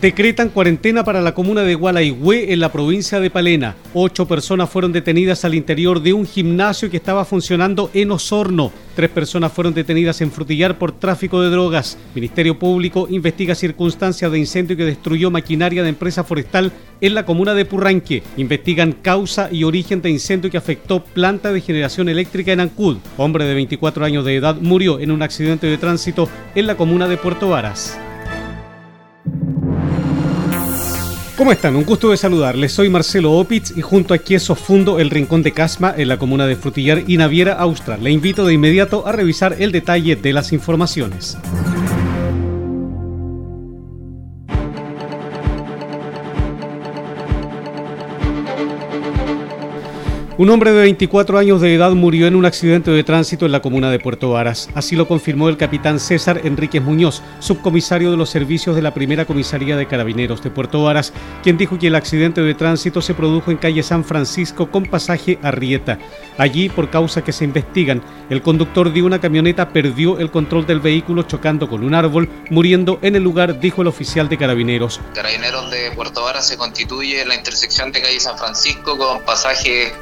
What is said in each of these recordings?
Decretan cuarentena para la comuna de Gualaihue en la provincia de Palena. Ocho personas fueron detenidas al interior de un gimnasio que estaba funcionando en Osorno. Tres personas fueron detenidas en Frutillar por tráfico de drogas. Ministerio Público investiga circunstancias de incendio que destruyó maquinaria de empresa forestal en la comuna de Purranque. Investigan causa y origen de incendio que afectó planta de generación eléctrica en Ancud. Hombre de 24 años de edad murió en un accidente de tránsito en la comuna de Puerto Varas. ¿Cómo están? Un gusto de saludarles. Soy Marcelo Opitz y junto a Quieso fundo el Rincón de Casma en la comuna de Frutillar y Naviera, Austral. Le invito de inmediato a revisar el detalle de las informaciones. Un hombre de 24 años de edad murió en un accidente de tránsito en la comuna de Puerto Varas. Así lo confirmó el capitán César Enríquez Muñoz, subcomisario de los servicios de la primera comisaría de carabineros de Puerto Varas, quien dijo que el accidente de tránsito se produjo en calle San Francisco con pasaje a Rieta. Allí, por causas que se investigan, el conductor de una camioneta perdió el control del vehículo chocando con un árbol, muriendo en el lugar, dijo el oficial de carabineros. Carabineros de Puerto Varas se constituye en la intersección de calle San Francisco con pasaje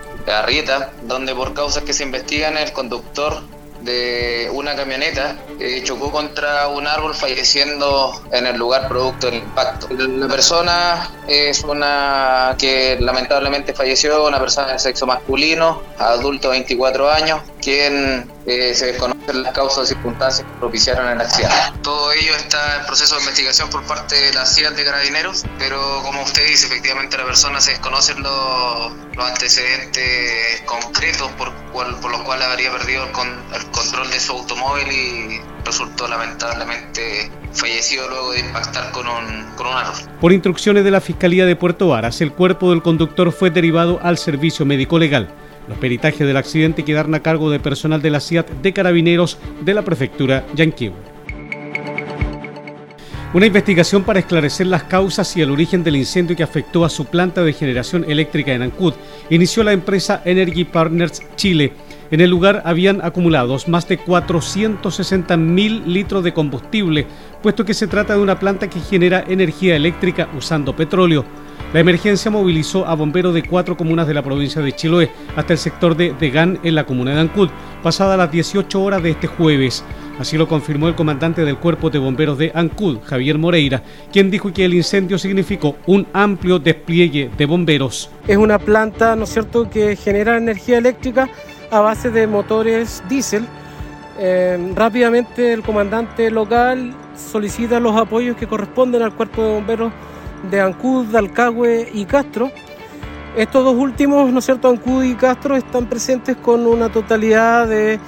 Donde por causas que se investigan el conductor de una camioneta eh, chocó contra un árbol falleciendo en el lugar producto del impacto. La persona es una que lamentablemente falleció, una persona de sexo masculino, adulto 24 años, quien eh, se desconocen las causas o circunstancias que propiciaron el accidente. Todo ello está en proceso de investigación por parte de la CIA de Carabineros, pero como usted dice, efectivamente la persona se desconocen los, antecedentes concretos por, por los cuales habría perdido el, el control de su automóvil y resultó lamentablemente fallecido luego de impactar con un, con un árbol. Por instrucciones de la Fiscalía de Puerto Varas, el cuerpo del conductor fue derivado al servicio médico legal. Los peritajes del accidente quedaron a cargo de personal de la CIAT de Carabineros de la Prefectura Yanquihue. Una investigación para esclarecer las causas y el origen del incendio que afectó a su planta de generación eléctrica en Ancud inició la empresa Energy Partners Chile. En el lugar habían acumulados más de 460 mil litros de combustible, puesto que se trata de una planta que genera energía eléctrica usando petróleo. La emergencia movilizó a bomberos de cuatro comunas de la provincia de Chiloé hasta el sector de Degán en la comuna de Ancud, pasada las 18 horas de este jueves. Así lo confirmó el comandante del Cuerpo de Bomberos de Ancud, Javier Moreira, quien dijo que el incendio significó un amplio despliegue de bomberos. Es una planta, ¿no es cierto?, que genera energía eléctrica a base de motores diésel. Eh, rápidamente el comandante local solicita los apoyos que corresponden al Cuerpo de Bomberos de Ancud, Alcagüe y Castro. Estos dos últimos, ¿no es cierto?, Ancud y Castro están presentes con una totalidad de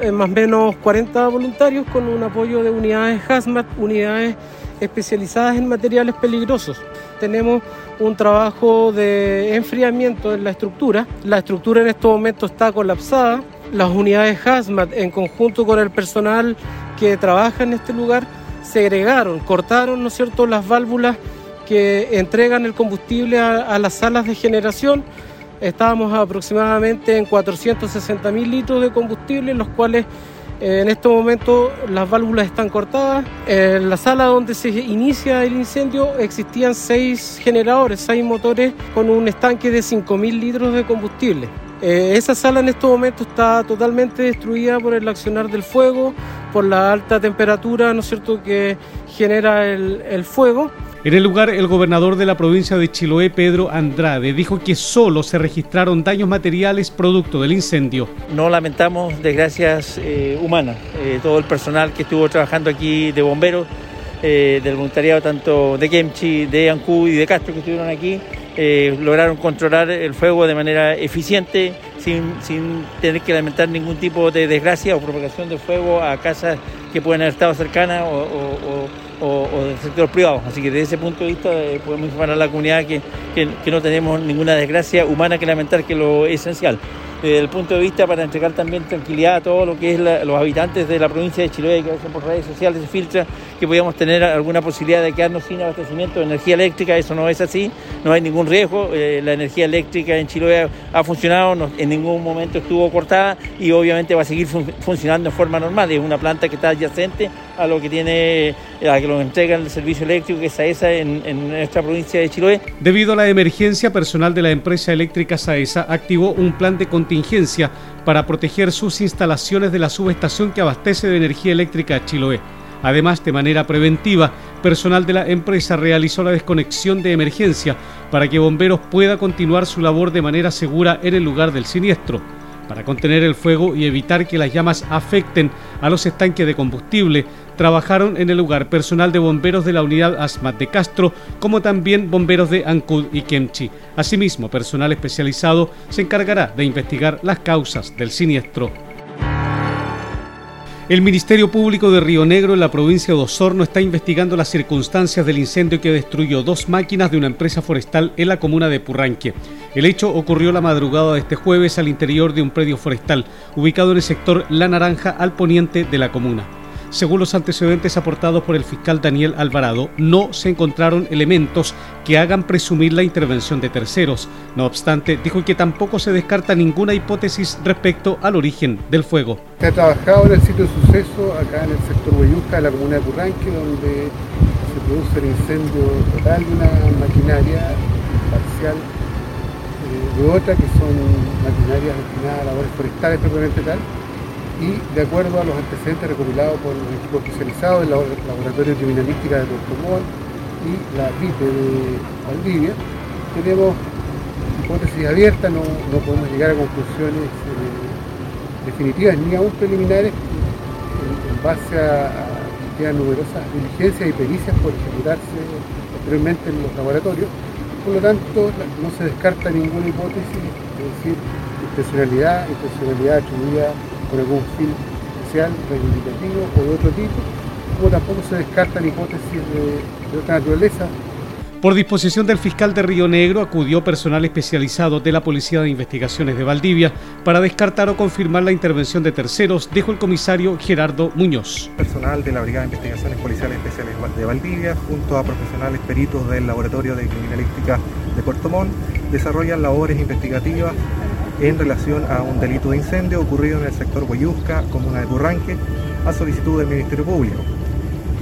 eh, más o menos 40 voluntarios con un apoyo de unidades HAZMAT, unidades especializadas en materiales peligrosos. Tenemos un trabajo de enfriamiento en la estructura. La estructura en este momento está colapsada. Las unidades HAZMAT, en conjunto con el personal que trabaja en este lugar, segregaron, cortaron, ¿no es cierto?, las válvulas que entregan el combustible a, las salas de generación. Estábamos aproximadamente en 460 mil litros de combustible, los cuales eh, en este momento las válvulas están cortadas. En la sala donde se inicia el incendio existían seis generadores, seis motores con un estanque de 5 mil litros de combustible. Eh, esa sala en este momento está totalmente destruida por el accionar del fuego, por la alta temperatura, ¿no es cierto?, que genera el, el fuego. En el lugar, el gobernador de la provincia de Chiloé, Pedro Andrade, dijo que solo se registraron daños materiales producto del incendio. No lamentamos desgracias eh, humanas. Eh, todo el personal que estuvo trabajando aquí de bomberos, eh, del voluntariado tanto de Kemchi, de Ancú y de Castro que estuvieron aquí, lograron controlar el fuego de manera eficiente, sin, tener que lamentar ningún tipo de desgracia o propagación de fuego a casas que pueden haber estado cercanas o del sector privado. Así que desde ese punto de vista eh, podemos informar a la comunidad que, no tenemos ninguna desgracia humana que lamentar, que lo esencial. desde el punto de vista para entregar también tranquilidad a todo lo que es los habitantes de la provincia de Chiloé, que a veces por redes sociales se filtra que podíamos tener alguna posibilidad de quedarnos sin abastecimiento de energía eléctrica, eso no es así, no hay ningún riesgo, eh, la energía eléctrica en Chiloé ha funcionado, en ningún momento estuvo cortada y obviamente va a seguir funcionando en forma normal, es una planta que está adyacente a lo que tiene, a que lo entrega el servicio eléctrico que es AESA en, en nuestra provincia de Chiloé. Debido a la emergencia, personal de la empresa eléctrica SAESA activó un plan de contingencia para proteger sus instalaciones de la subestación que abastece de energía eléctrica a Chiloé. Además, de manera preventiva, personal de la empresa realizó la desconexión de emergencia para que bomberos pueda continuar su labor de manera segura en el lugar del siniestro. Para contener el fuego y evitar que las llamas afecten a los estanques de combustible, trabajaron en el lugar personal de bomberos de la unidad ASMAT de Castro, como también bomberos de Ancud y Kemchi. Asimismo, personal especializado se encargará de investigar las causas del siniestro. El Ministerio Público de Río Negro en la provincia de Osorno está investigando las circunstancias del incendio que destruyó dos máquinas de una empresa forestal en la comuna de Purranque. El hecho ocurrió la madrugada de este jueves al interior de un predio forestal ubicado en el sector La Naranja al poniente de la comuna. Según los antecedentes aportados por el fiscal Daniel Alvarado, no se encontraron elementos que hagan presumir la intervención de terceros. No obstante, dijo que tampoco se descarta ninguna hipótesis respecto al origen del fuego. Se ha trabajado en el sitio de suceso, acá en el sector Huayusca, de la comuna de Curranque, donde se produce el incendio total de una maquinaria parcial eh, de otra, que son maquinarias destinadas a labores forestales propiamente tal y de acuerdo a los antecedentes recopilados por los equipos especializados del Laboratorio de Criminalística de Puerto Montt y la VIPE de Valdivia, tenemos hipótesis abiertas, no, podemos llegar a conclusiones eh, definitivas ni aún preliminares en, base a, que numerosas diligencias y pericias por ejecutarse posteriormente en los laboratorios. Por lo tanto, no se descarta ninguna hipótesis, es decir, intencionalidad, intencionalidad atribuida con algún fin social, reivindicativo o de otro tipo, como tampoco se descartan hipótesis de, de otra naturaleza por disposición del fiscal de Río Negro, acudió personal especializado de la Policía de Investigaciones de Valdivia para descartar o confirmar la intervención de terceros, dijo el comisario Gerardo Muñoz. Personal de la Brigada de Investigaciones Policiales Especiales de Valdivia, junto a profesionales peritos del Laboratorio de Criminalística de Puerto Montt, desarrollan labores investigativas en relación a un delito de incendio ocurrido en el sector Huayusca, comuna de Curranque, a solicitud del Ministerio Público.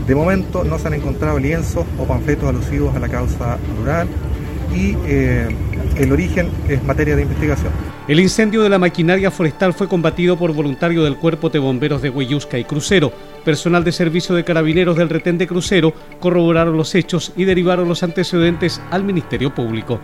De momento no se han encontrado lienzos o panfletos alusivos a la causa rural y eh, el origen es materia de investigación. El incendio de la maquinaria forestal fue combatido por voluntarios del Cuerpo de Bomberos de Huayusca y Crucero. Personal de servicio de carabineros del retén de Crucero corroboraron los hechos y derivaron los antecedentes al Ministerio Público.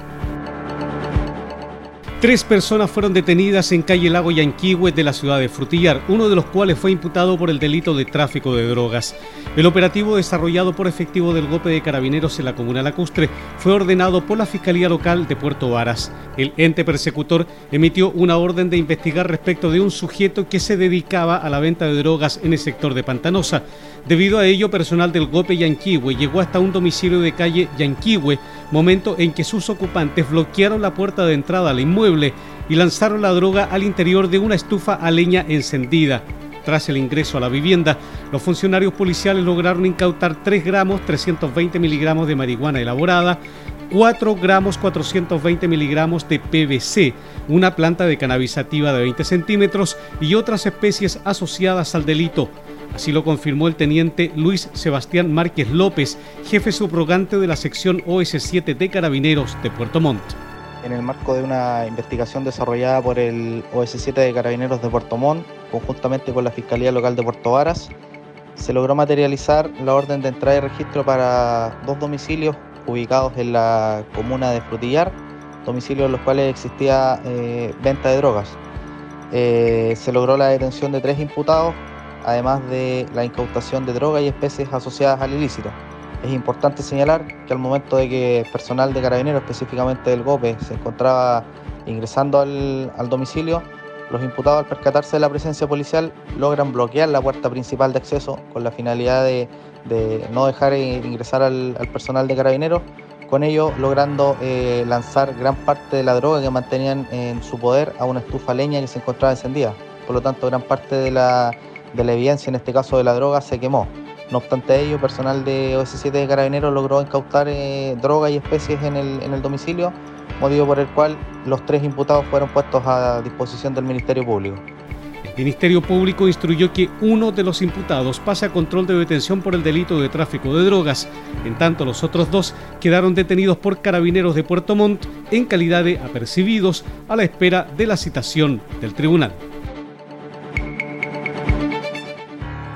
Tres personas fueron detenidas en calle Lago Yanquihue de la ciudad de Frutillar, uno de los cuales fue imputado por el delito de tráfico de drogas. El operativo desarrollado por efectivo del golpe de carabineros en la comuna Lacustre fue ordenado por la Fiscalía Local de Puerto Varas. El ente persecutor emitió una orden de investigar respecto de un sujeto que se dedicaba a la venta de drogas en el sector de Pantanosa. Debido a ello, personal del GOPE Yanquihue llegó hasta un domicilio de calle Yanquihue, momento en que sus ocupantes bloquearon la puerta de entrada al inmueble y lanzaron la droga al interior de una estufa a leña encendida. Tras el ingreso a la vivienda, los funcionarios policiales lograron incautar 3 gramos 320 miligramos de marihuana elaborada, 4 gramos 420 miligramos de PVC, una planta de cannabisativa de 20 centímetros y otras especies asociadas al delito. Así lo confirmó el teniente Luis Sebastián Márquez López, jefe subrogante de la sección OS7 de Carabineros de Puerto Montt. En el marco de una investigación desarrollada por el OS7 de Carabineros de Puerto Montt, conjuntamente con la Fiscalía Local de Puerto Varas, se logró materializar la orden de entrada y registro para dos domicilios ubicados en la comuna de Frutillar, domicilios en los cuales existía eh, venta de drogas. Eh, se logró la detención de tres imputados además de la incautación de drogas y especies asociadas al ilícito. Es importante señalar que al momento de que personal de carabineros, específicamente del GOPE, se encontraba ingresando al, domicilio, los imputados al percatarse de la presencia policial logran bloquear la puerta principal de acceso con la finalidad de, no dejar ingresar al, personal de carabineros, con ello logrando eh, lanzar gran parte de la droga que mantenían en su poder a una estufa leña que se encontraba encendida. Por lo tanto, gran parte de la, evidencia, en este caso de la droga, se quemó. No obstante ello, personal de OS7 de Carabineros logró incautar eh, droga y especies en el, en el domicilio, motivo por el cual los tres imputados fueron puestos a disposición del Ministerio Público. El Ministerio Público instruyó que uno de los imputados pase a control de detención por el delito de tráfico de drogas. En tanto, los otros dos quedaron detenidos por carabineros de Puerto Montt en calidad de apercibidos a la espera de la citación del tribunal.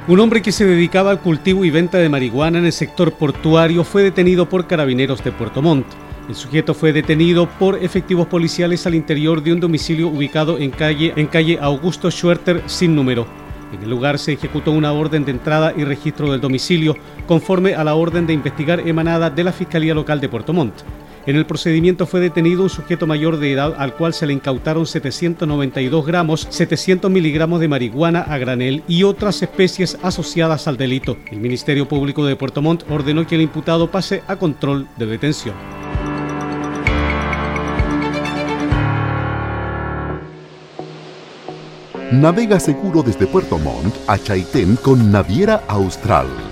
Un hombre que se dedicaba al cultivo y venta de marihuana en el sector portuario fue detenido por carabineros de Puerto Montt. El sujeto fue detenido por efectivos policiales al interior de un domicilio ubicado en calle, Augusto Schwerter sin número. En el lugar se ejecutó una orden de entrada y registro del domicilio, conforme a la orden de investigar emanada de la Fiscalía Local de Puerto Montt. En el procedimiento fue detenido un sujeto mayor de edad al cual se le incautaron 792 gramos, 700 miligramos de marihuana a granel y otras especies asociadas al delito. El Ministerio Público de Puerto Montt ordenó que el imputado pase a control de detención. Navega seguro desde Puerto Montt a Chaitén con Naviera Austral.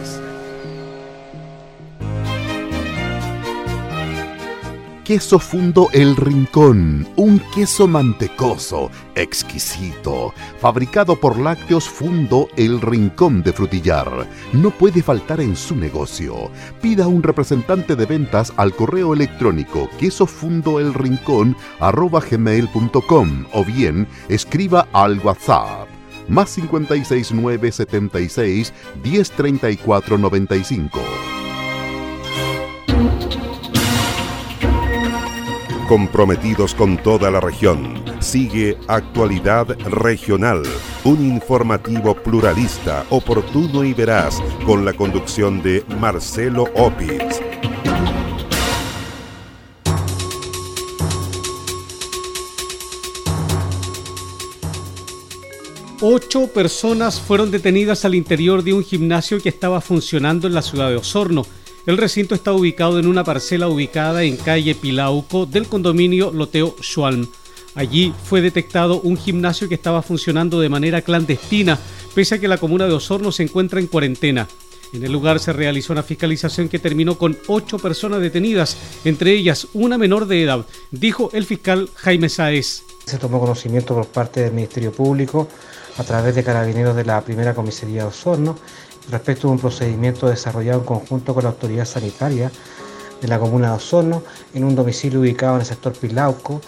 Queso fundo El Rincón, un queso mantecoso, exquisito, fabricado por Lácteos Fundo El Rincón de Frutillar. No puede faltar en su negocio. Pida un representante de ventas al correo electrónico quesofundoelrincón@gmail.com o bien escriba al WhatsApp más 56976 103495. Comprometidos con toda la región. Sigue Actualidad Regional, un informativo pluralista, oportuno y veraz, con la conducción de Marcelo Opitz. Ocho personas fueron detenidas al interior de un gimnasio que estaba funcionando en la ciudad de Osorno el recinto está ubicado en una parcela ubicada en calle Pilauco del condominio Loteo Schwalm. Allí fue detectado un gimnasio que estaba funcionando de manera clandestina, pese a que la comuna de Osorno se encuentra en cuarentena. En el lugar se realizó una fiscalización que terminó con ocho personas detenidas, entre ellas una menor de edad, dijo el fiscal Jaime Saez. Se tomó conocimiento por parte del Ministerio Público a través de carabineros de la primera comisaría de Osorno respecto a un procedimiento desarrollado en conjunto con la autoridad sanitaria de la comuna de Osorno en un domicilio ubicado en el sector Pilauco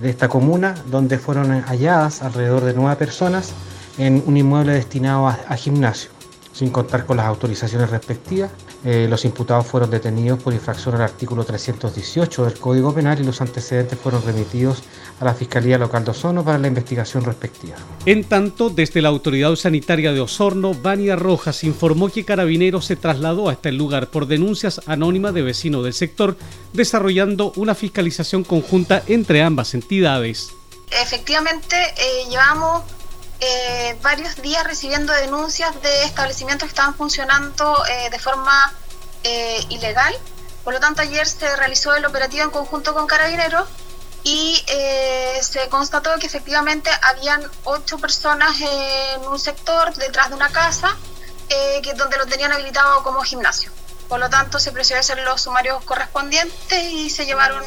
de esta comuna, donde fueron halladas alrededor de nueve personas en un inmueble destinado a, gimnasio, sin contar con las autorizaciones respectivas. Eh, los imputados fueron detenidos por infracción al artículo 318 del Código Penal y los antecedentes fueron remitidos a la Fiscalía Local de Osorno para la investigación respectiva. En tanto, desde la Autoridad Sanitaria de Osorno, Vania Rojas informó que Carabineros se trasladó a este lugar por denuncias anónimas de vecinos del sector, desarrollando una fiscalización conjunta entre ambas entidades. Efectivamente, eh, llevamos eh, varios días recibiendo denuncias de establecimientos que estaban funcionando eh, de forma eh, ilegal. Por lo tanto, ayer se realizó el operativo en conjunto con Carabineros y se constató que efectivamente habían ocho personas en un sector detrás de una casa que, donde lo tenían habilitado como gimnasio. Por lo tanto, se a hacer los sumarios correspondientes y se llevaron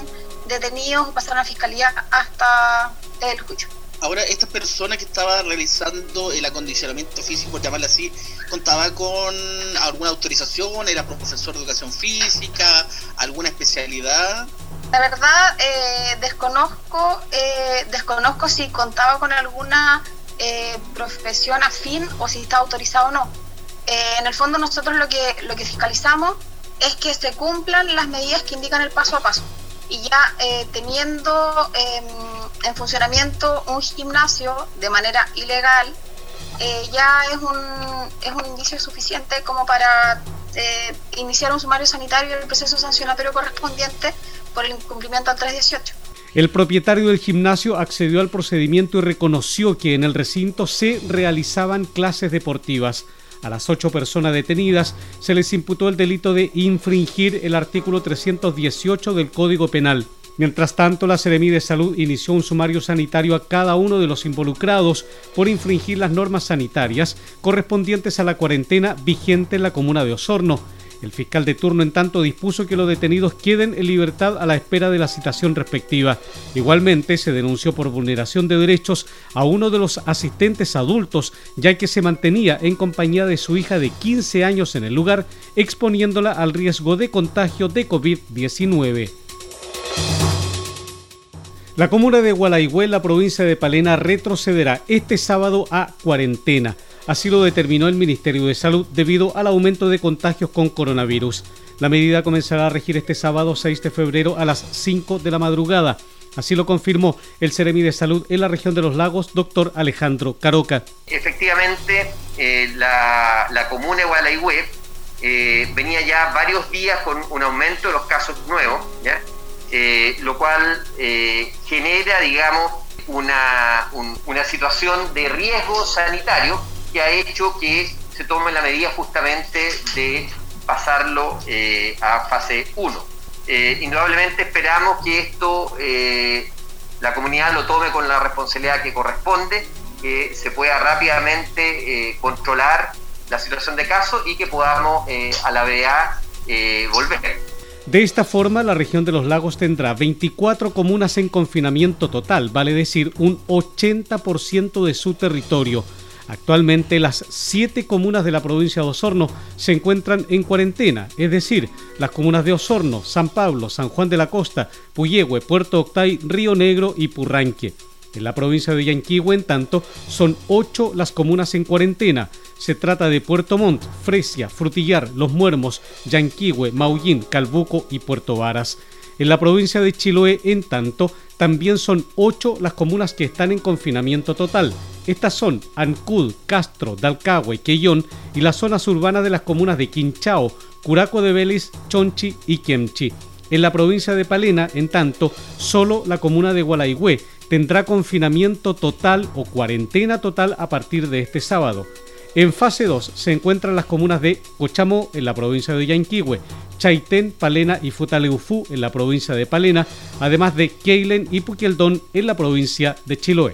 detenidos, pasaron a fiscalía hasta el juicio. Ahora, esta persona que estaba realizando el acondicionamiento físico, por llamarla así, contaba con alguna autorización, era profesor de educación física, alguna especialidad. La verdad, eh, desconozco, eh, desconozco si contaba con alguna eh, profesión afín o si está autorizado o no. en el fondo, nosotros lo que, lo que fiscalizamos es que se cumplan las medidas que indican el paso a paso. Y ya teniendo em, en funcionamiento un gimnasio de manera ilegal eh, ya es un, es un indicio suficiente como para eh, iniciar un sumario sanitario y el proceso sancionatorio correspondiente por el incumplimiento al 318. El propietario del gimnasio accedió al procedimiento y reconoció que en el recinto se realizaban clases deportivas. A las ocho personas detenidas se les imputó el delito de infringir el artículo 318 del Código Penal. Mientras tanto, la Seremi de Salud inició un sumario sanitario a cada uno de los involucrados por infringir las normas sanitarias correspondientes a la cuarentena vigente en la comuna de Osorno. El fiscal de turno, en tanto, dispuso que los detenidos queden en libertad a la espera de la citación respectiva. Igualmente, se denunció por vulneración de derechos a uno de los asistentes adultos, ya que se mantenía en compañía de su hija de 15 años en el lugar, exponiéndola al riesgo de contagio de COVID-19. La comuna de Gualaigüe, la provincia de Palena, retrocederá este sábado a cuarentena. Así lo determinó el Ministerio de Salud debido al aumento de contagios con coronavirus. La medida comenzará a regir este sábado 6 de febrero a las 5 de la madrugada. Así lo confirmó el Ceremi de Salud en la región de los lagos, doctor Alejandro Caroca. Efectivamente, eh, la, comuna de Gualaigüe eh, venía ya varios días con un aumento de los casos nuevos, eh, lo cual genera, digamos, una, una situación de riesgo sanitario que ha hecho que se tome la medida justamente de pasarlo eh, a fase 1. Eh, indudablemente esperamos que esto eh, la comunidad lo tome con la responsabilidad que corresponde, que se pueda rápidamente controlar la situación de casos y que podamos a la BA volver. De esta forma, la región de los lagos tendrá 24 comunas en confinamiento total, vale decir un 80% de su territorio Actualmente las siete comunas de la provincia de Osorno se encuentran en cuarentena, es decir, las comunas de Osorno, San Pablo, San Juan de la Costa, Puyehue, Puerto Octay, Río Negro y Purranque. En la provincia de Yanquihue, en tanto, son ocho las comunas en cuarentena. Se trata de Puerto Montt, Fresia, Frutillar, Los Muermos, Yanquihue, Maullín, Calbuco y Puerto Varas. En la provincia de Chiloé, en tanto, también son ocho las comunas que están en confinamiento total. Estas son Ancud, Castro, Dalcahue, Quellón y las zonas urbanas de las comunas de Quinchao, Curaco de Vélez, Chonchi y Quemchi. En la provincia de Palena, en tanto, solo la comuna de Gualaigüe tendrá confinamiento total o cuarentena total a partir de este sábado. En fase 2 se encuentran las comunas de Cochamó en la provincia de Yanquihue, Chaitén, Palena y Futaleufú en la provincia de Palena, además de Keilen y Puquieldón en la provincia de Chiloé.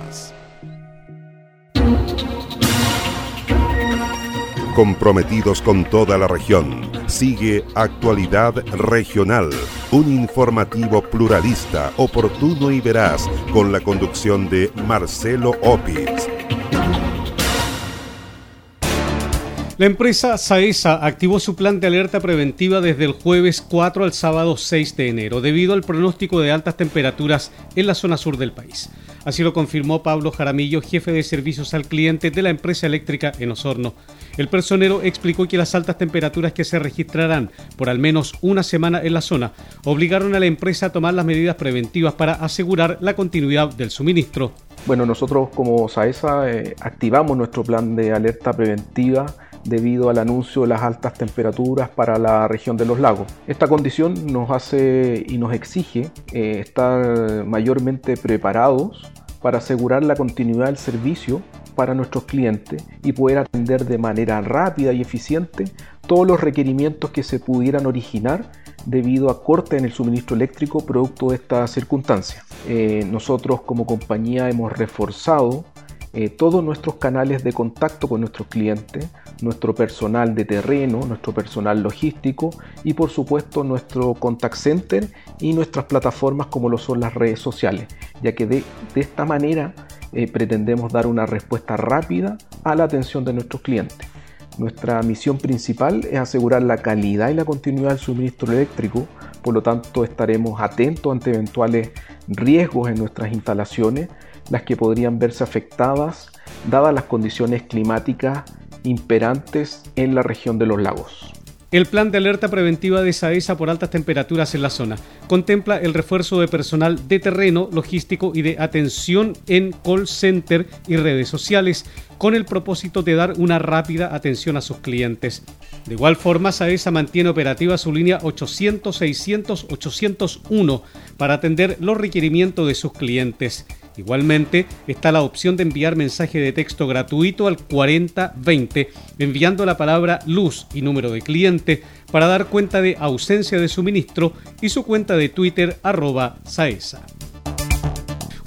Comprometidos con toda la región. Sigue Actualidad Regional, un informativo pluralista, oportuno y veraz, con la conducción de Marcelo Opitz. La empresa Saesa activó su plan de alerta preventiva desde el jueves 4 al sábado 6 de enero, debido al pronóstico de altas temperaturas en la zona sur del país. Así lo confirmó Pablo Jaramillo, jefe de servicios al cliente de la empresa eléctrica en Osorno. El personero explicó que las altas temperaturas que se registrarán por al menos una semana en la zona obligaron a la empresa a tomar las medidas preventivas para asegurar la continuidad del suministro. Bueno, nosotros como Saesa eh, activamos nuestro plan de alerta preventiva debido al anuncio de las altas temperaturas para la región de los lagos. Esta condición nos hace y nos exige eh, estar mayormente preparados para asegurar la continuidad del servicio para nuestros clientes y poder atender de manera rápida y eficiente todos los requerimientos que se pudieran originar debido a corte en el suministro eléctrico producto de esta circunstancia. Eh, nosotros como compañía hemos reforzado eh, todos nuestros canales de contacto con nuestros clientes, nuestro personal de terreno, nuestro personal logístico y por supuesto nuestro contact center y nuestras plataformas como lo son las redes sociales, ya que de, esta manera eh, pretendemos dar una respuesta rápida a la atención de nuestros clientes. Nuestra misión principal es asegurar la calidad y la continuidad del suministro eléctrico, por lo tanto estaremos atentos ante eventuales riesgos en nuestras instalaciones, las que podrían verse afectadas dadas las condiciones climáticas imperantes en la región de los lagos. El plan de alerta preventiva de SAESA por altas temperaturas en la zona contempla el refuerzo de personal de terreno, logístico y de atención en call center y redes sociales con el propósito de dar una rápida atención a sus clientes. De igual forma, SAESA mantiene operativa su línea 800-600-801 para atender los requerimientos de sus clientes. Igualmente, está la opción de enviar mensaje de texto gratuito al 4020, enviando la palabra luz y número de cliente para dar cuenta de ausencia de suministro y su cuenta de Twitter arroba Saesa.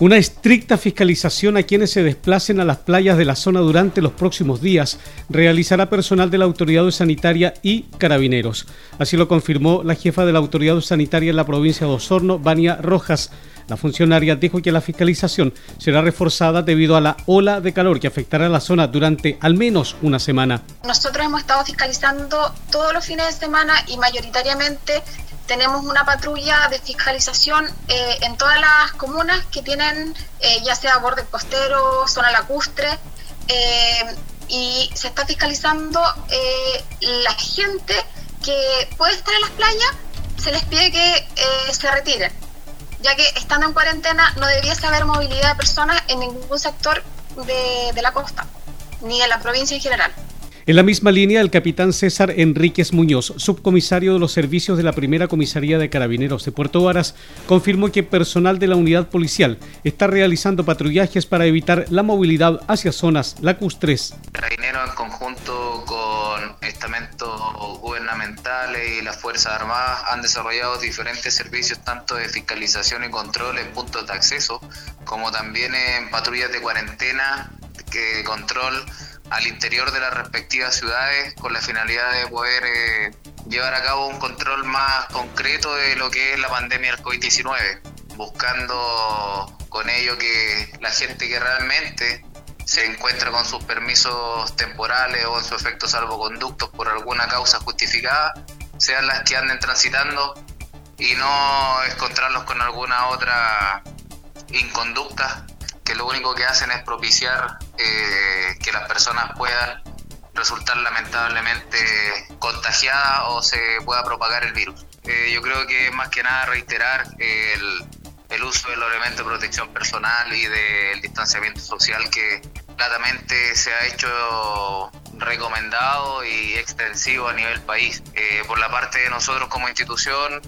Una estricta fiscalización a quienes se desplacen a las playas de la zona durante los próximos días realizará personal de la Autoridad Sanitaria y Carabineros. Así lo confirmó la jefa de la Autoridad Sanitaria en la provincia de Osorno, Vania Rojas, la funcionaria dijo que la fiscalización será reforzada debido a la ola de calor que afectará a la zona durante al menos una semana. Nosotros hemos estado fiscalizando todos los fines de semana y mayoritariamente tenemos una patrulla de fiscalización eh, en todas las comunas que tienen eh, ya sea borde costero, zona lacustre, eh, y se está fiscalizando la gente que puede estar en las playas, se les pide que se retiren ya que estando en cuarentena no debiese haber movilidad de personas en ningún sector de, la costa, ni en la provincia en general. En la misma línea, el capitán César Enríquez Muñoz, subcomisario de los servicios de la primera comisaría de carabineros de Puerto Varas, confirmó que personal de la unidad policial está realizando patrullajes para evitar la movilidad hacia zonas lacustres. Carabineros en conjunto con estamentos gubernamentales y las Fuerzas Armadas han desarrollado diferentes servicios tanto de fiscalización y control en puntos de acceso, como también en patrullas de cuarentena, que control al interior de las respectivas ciudades con la finalidad de poder eh, llevar a cabo un control más concreto de lo que es la pandemia del COVID-19, buscando con ello que la gente que realmente se encuentra con sus permisos temporales o en su efecto salvoconductos por alguna causa justificada, sean las que anden transitando y no encontrarlos con alguna otra inconducta que lo único que hacen es propiciar eh, que las personas puedan resultar lamentablemente contagiadas o se pueda propagar el virus. Eh, yo creo que más que nada reiterar el, el uso de los elementos de protección personal y del distanciamiento social que claramente se ha hecho recomendado y extensivo a nivel país. Eh, por la parte de nosotros como institución,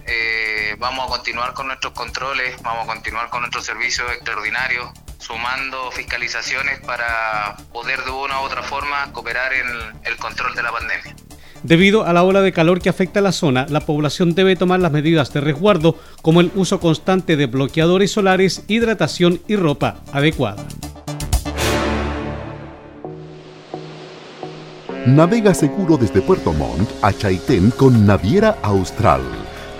vamos a continuar con nuestros controles, vamos a continuar con nuestros servicios extraordinarios, sumando fiscalizaciones para poder de una u otra forma cooperar en el control de la pandemia. Debido a la ola de calor que afecta a la zona, la población debe tomar las medidas de resguardo como el uso constante de bloqueadores solares, hidratación y ropa adecuada. Navega seguro desde Puerto Montt a Chaitén con Naviera Austral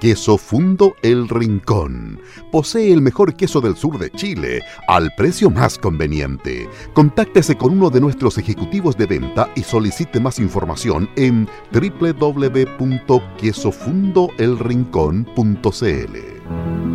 Queso Fundo El Rincón. Posee el mejor queso del sur de Chile al precio más conveniente. Contáctese con uno de nuestros ejecutivos de venta y solicite más información en www.quesofundoelrincón.cl.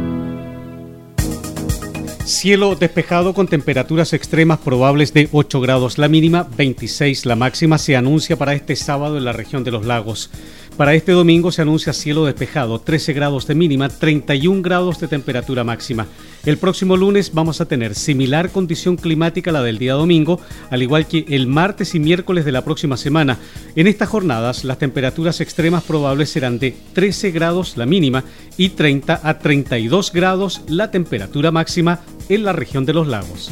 Cielo despejado con temperaturas extremas probables de 8 grados la mínima, 26 la máxima se anuncia para este sábado en la región de los lagos. Para este domingo se anuncia cielo despejado, 13 grados de mínima, 31 grados de temperatura máxima. El próximo lunes vamos a tener similar condición climática a la del día domingo, al igual que el martes y miércoles de la próxima semana. En estas jornadas las temperaturas extremas probables serán de 13 grados la mínima y 30 a 32 grados la temperatura máxima en la región de los lagos.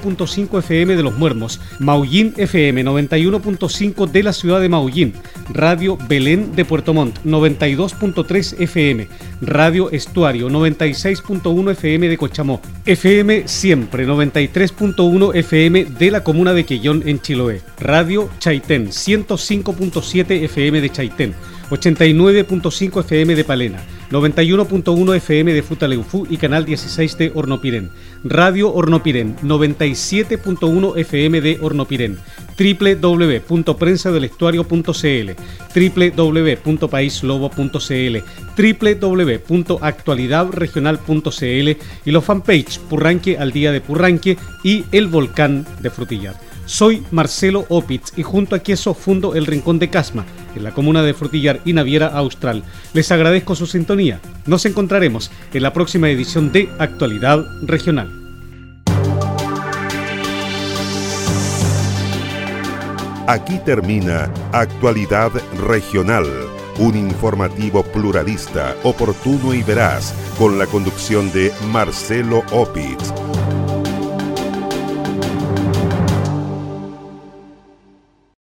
89.5 FM de Los Muermos, Maullín FM 91.5 de la ciudad de Maullín, Radio Belén de Puerto Montt 92.3 FM, Radio Estuario 96.1 FM de Cochamó, FM Siempre 93.1 FM de la comuna de Quellón en Chiloé, Radio Chaitén 105.7 FM de Chaitén, 89.5 FM de Palena, 91.1 FM de Futaleufú y Canal 16 de Hornopirén, Radio Hornopirén 97.1 FM de Hornopirén, www.prensadelestuario.cl, www.paislobo.cl, www.actualidadregional.cl y los fanpage Purranque al día de Purranque y El Volcán de Frutillar. Soy Marcelo Opitz y junto a Queso fundo el Rincón de Casma, en la comuna de Frutillar y Naviera Austral. Les agradezco su sintonía. Nos encontraremos en la próxima edición de Actualidad Regional. Aquí termina Actualidad Regional, un informativo pluralista, oportuno y veraz, con la conducción de Marcelo Opitz.